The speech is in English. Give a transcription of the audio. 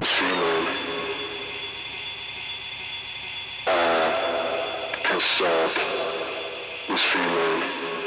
this feeling I can stop this feeling